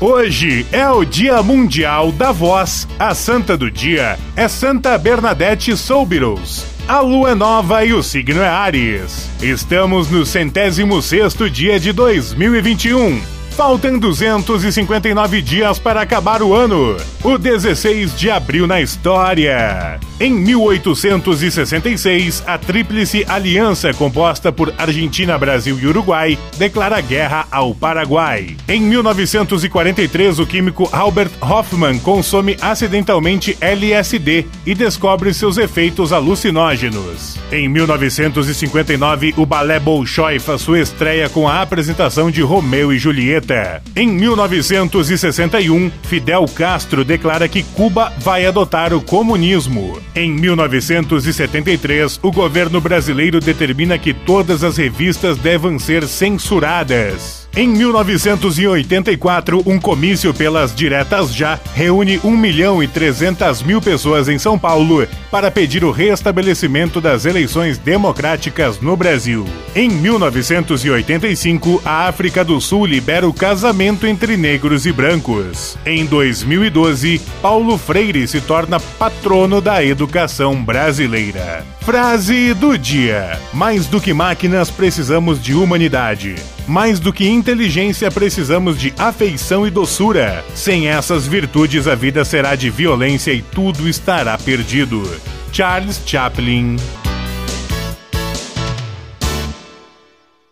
Hoje é o Dia Mundial da Voz. A santa do dia é Santa Bernadette Soubirous. A lua é nova e o signo é Ares. Estamos no centésimo sexto dia de 2021. Faltam 259 dias para acabar o ano. O 16 de abril na história. Em 1866, a Tríplice Aliança, composta por Argentina, Brasil e Uruguai, declara guerra ao Paraguai. Em 1943, o químico Albert Hoffman consome acidentalmente LSD e descobre seus efeitos alucinógenos. Em 1959, o balé Bolshoi faz sua estreia com a apresentação de Romeu e Julieta em 1961, Fidel Castro declara que Cuba vai adotar o comunismo. Em 1973, o governo brasileiro determina que todas as revistas devem ser censuradas. Em 1984, um comício pelas diretas já reúne 1 milhão e 300 mil pessoas em São Paulo para pedir o restabelecimento das eleições democráticas no Brasil. Em 1985, a África do Sul libera o casamento entre negros e brancos. Em 2012, Paulo Freire se torna patrono da educação brasileira. Frase do dia: Mais do que máquinas, precisamos de humanidade. Mais do que inteligência, precisamos de afeição e doçura. Sem essas virtudes, a vida será de violência e tudo estará perdido. Charles Chaplin